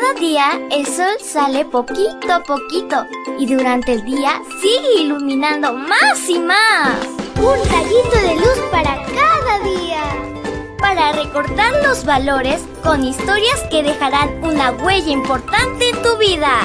Cada día el sol sale poquito a poquito y durante el día sigue iluminando más y más. Un rayito de luz para cada día. Para recordar los valores con historias que dejarán una huella importante en tu vida.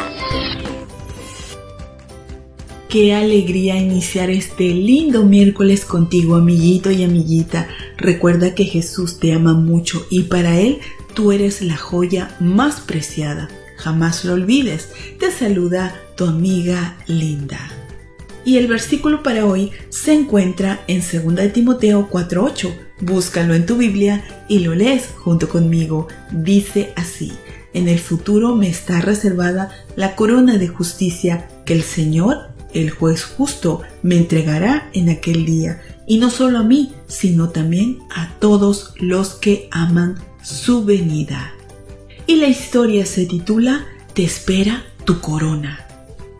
Qué alegría iniciar este lindo miércoles contigo, amiguito y amiguita. Recuerda que Jesús te ama mucho y para Él tú eres la joya más preciada. Jamás lo olvides. Te saluda tu amiga Linda. Y el versículo para hoy se encuentra en 2 Timoteo 4:8. Búscalo en tu Biblia y lo lees junto conmigo. Dice así. En el futuro me está reservada la corona de justicia que el Señor el juez justo me entregará en aquel día, y no solo a mí, sino también a todos los que aman su venida. Y la historia se titula Te espera tu corona.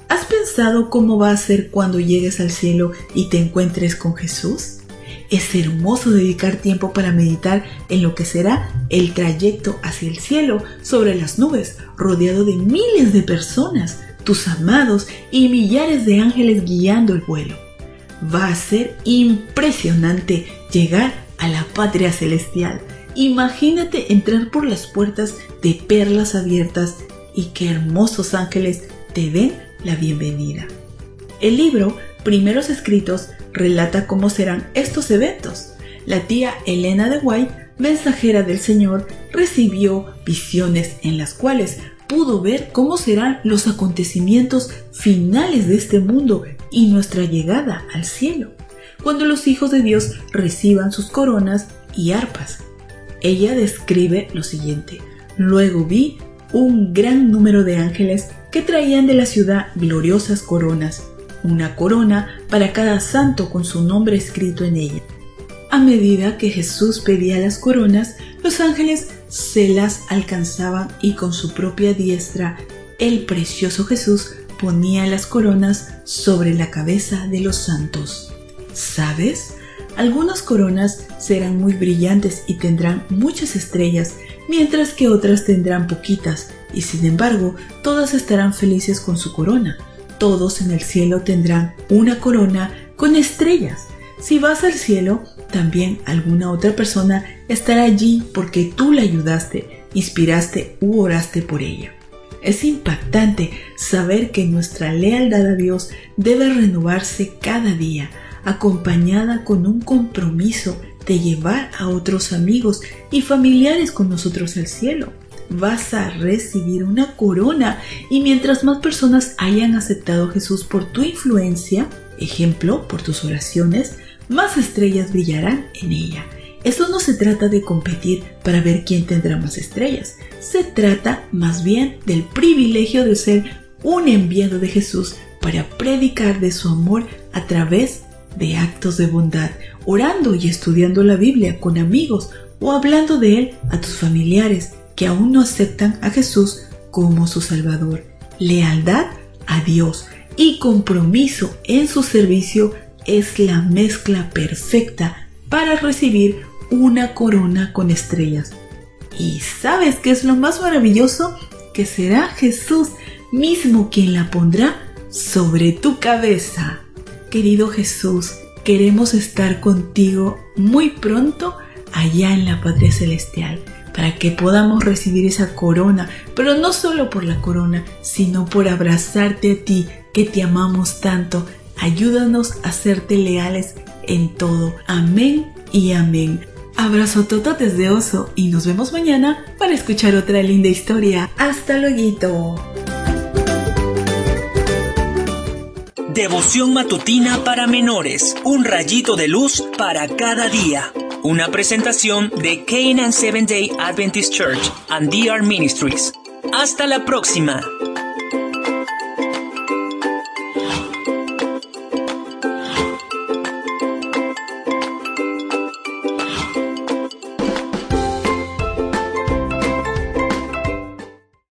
¿Has pensado cómo va a ser cuando llegues al cielo y te encuentres con Jesús? Es hermoso dedicar tiempo para meditar en lo que será el trayecto hacia el cielo sobre las nubes, rodeado de miles de personas tus amados y millares de ángeles guiando el vuelo. Va a ser impresionante llegar a la patria celestial. Imagínate entrar por las puertas de perlas abiertas y que hermosos ángeles te den la bienvenida. El libro Primeros Escritos relata cómo serán estos eventos. La tía Elena de White, mensajera del Señor, recibió visiones en las cuales pudo ver cómo serán los acontecimientos finales de este mundo y nuestra llegada al cielo, cuando los hijos de Dios reciban sus coronas y arpas. Ella describe lo siguiente. Luego vi un gran número de ángeles que traían de la ciudad gloriosas coronas, una corona para cada santo con su nombre escrito en ella. A medida que Jesús pedía las coronas, los ángeles se las alcanzaban y con su propia diestra el precioso Jesús ponía las coronas sobre la cabeza de los santos. ¿Sabes? Algunas coronas serán muy brillantes y tendrán muchas estrellas, mientras que otras tendrán poquitas, y sin embargo todas estarán felices con su corona. Todos en el cielo tendrán una corona con estrellas. Si vas al cielo, también alguna otra persona estará allí porque tú la ayudaste, inspiraste u oraste por ella. Es impactante saber que nuestra lealtad a Dios debe renovarse cada día, acompañada con un compromiso de llevar a otros amigos y familiares con nosotros al cielo. Vas a recibir una corona y mientras más personas hayan aceptado a Jesús por tu influencia, ejemplo, por tus oraciones, más estrellas brillarán en ella. Esto no se trata de competir para ver quién tendrá más estrellas, se trata más bien del privilegio de ser un enviado de Jesús para predicar de su amor a través de actos de bondad, orando y estudiando la Biblia con amigos o hablando de Él a tus familiares que aún no aceptan a Jesús como su Salvador. Lealtad a Dios y compromiso en su servicio es la mezcla perfecta para recibir una corona con estrellas. ¿Y sabes qué es lo más maravilloso? Que será Jesús mismo quien la pondrá sobre tu cabeza. Querido Jesús, queremos estar contigo muy pronto allá en la Padre Celestial para que podamos recibir esa corona, pero no solo por la corona, sino por abrazarte a ti que te amamos tanto Ayúdanos a serte leales en todo. Amén y amén. Abrazo toto desde Oso y nos vemos mañana para escuchar otra linda historia. Hasta luego. Devoción matutina para menores. Un rayito de luz para cada día. Una presentación de Canaan Seventh Day Adventist Church and DR Ministries. Hasta la próxima.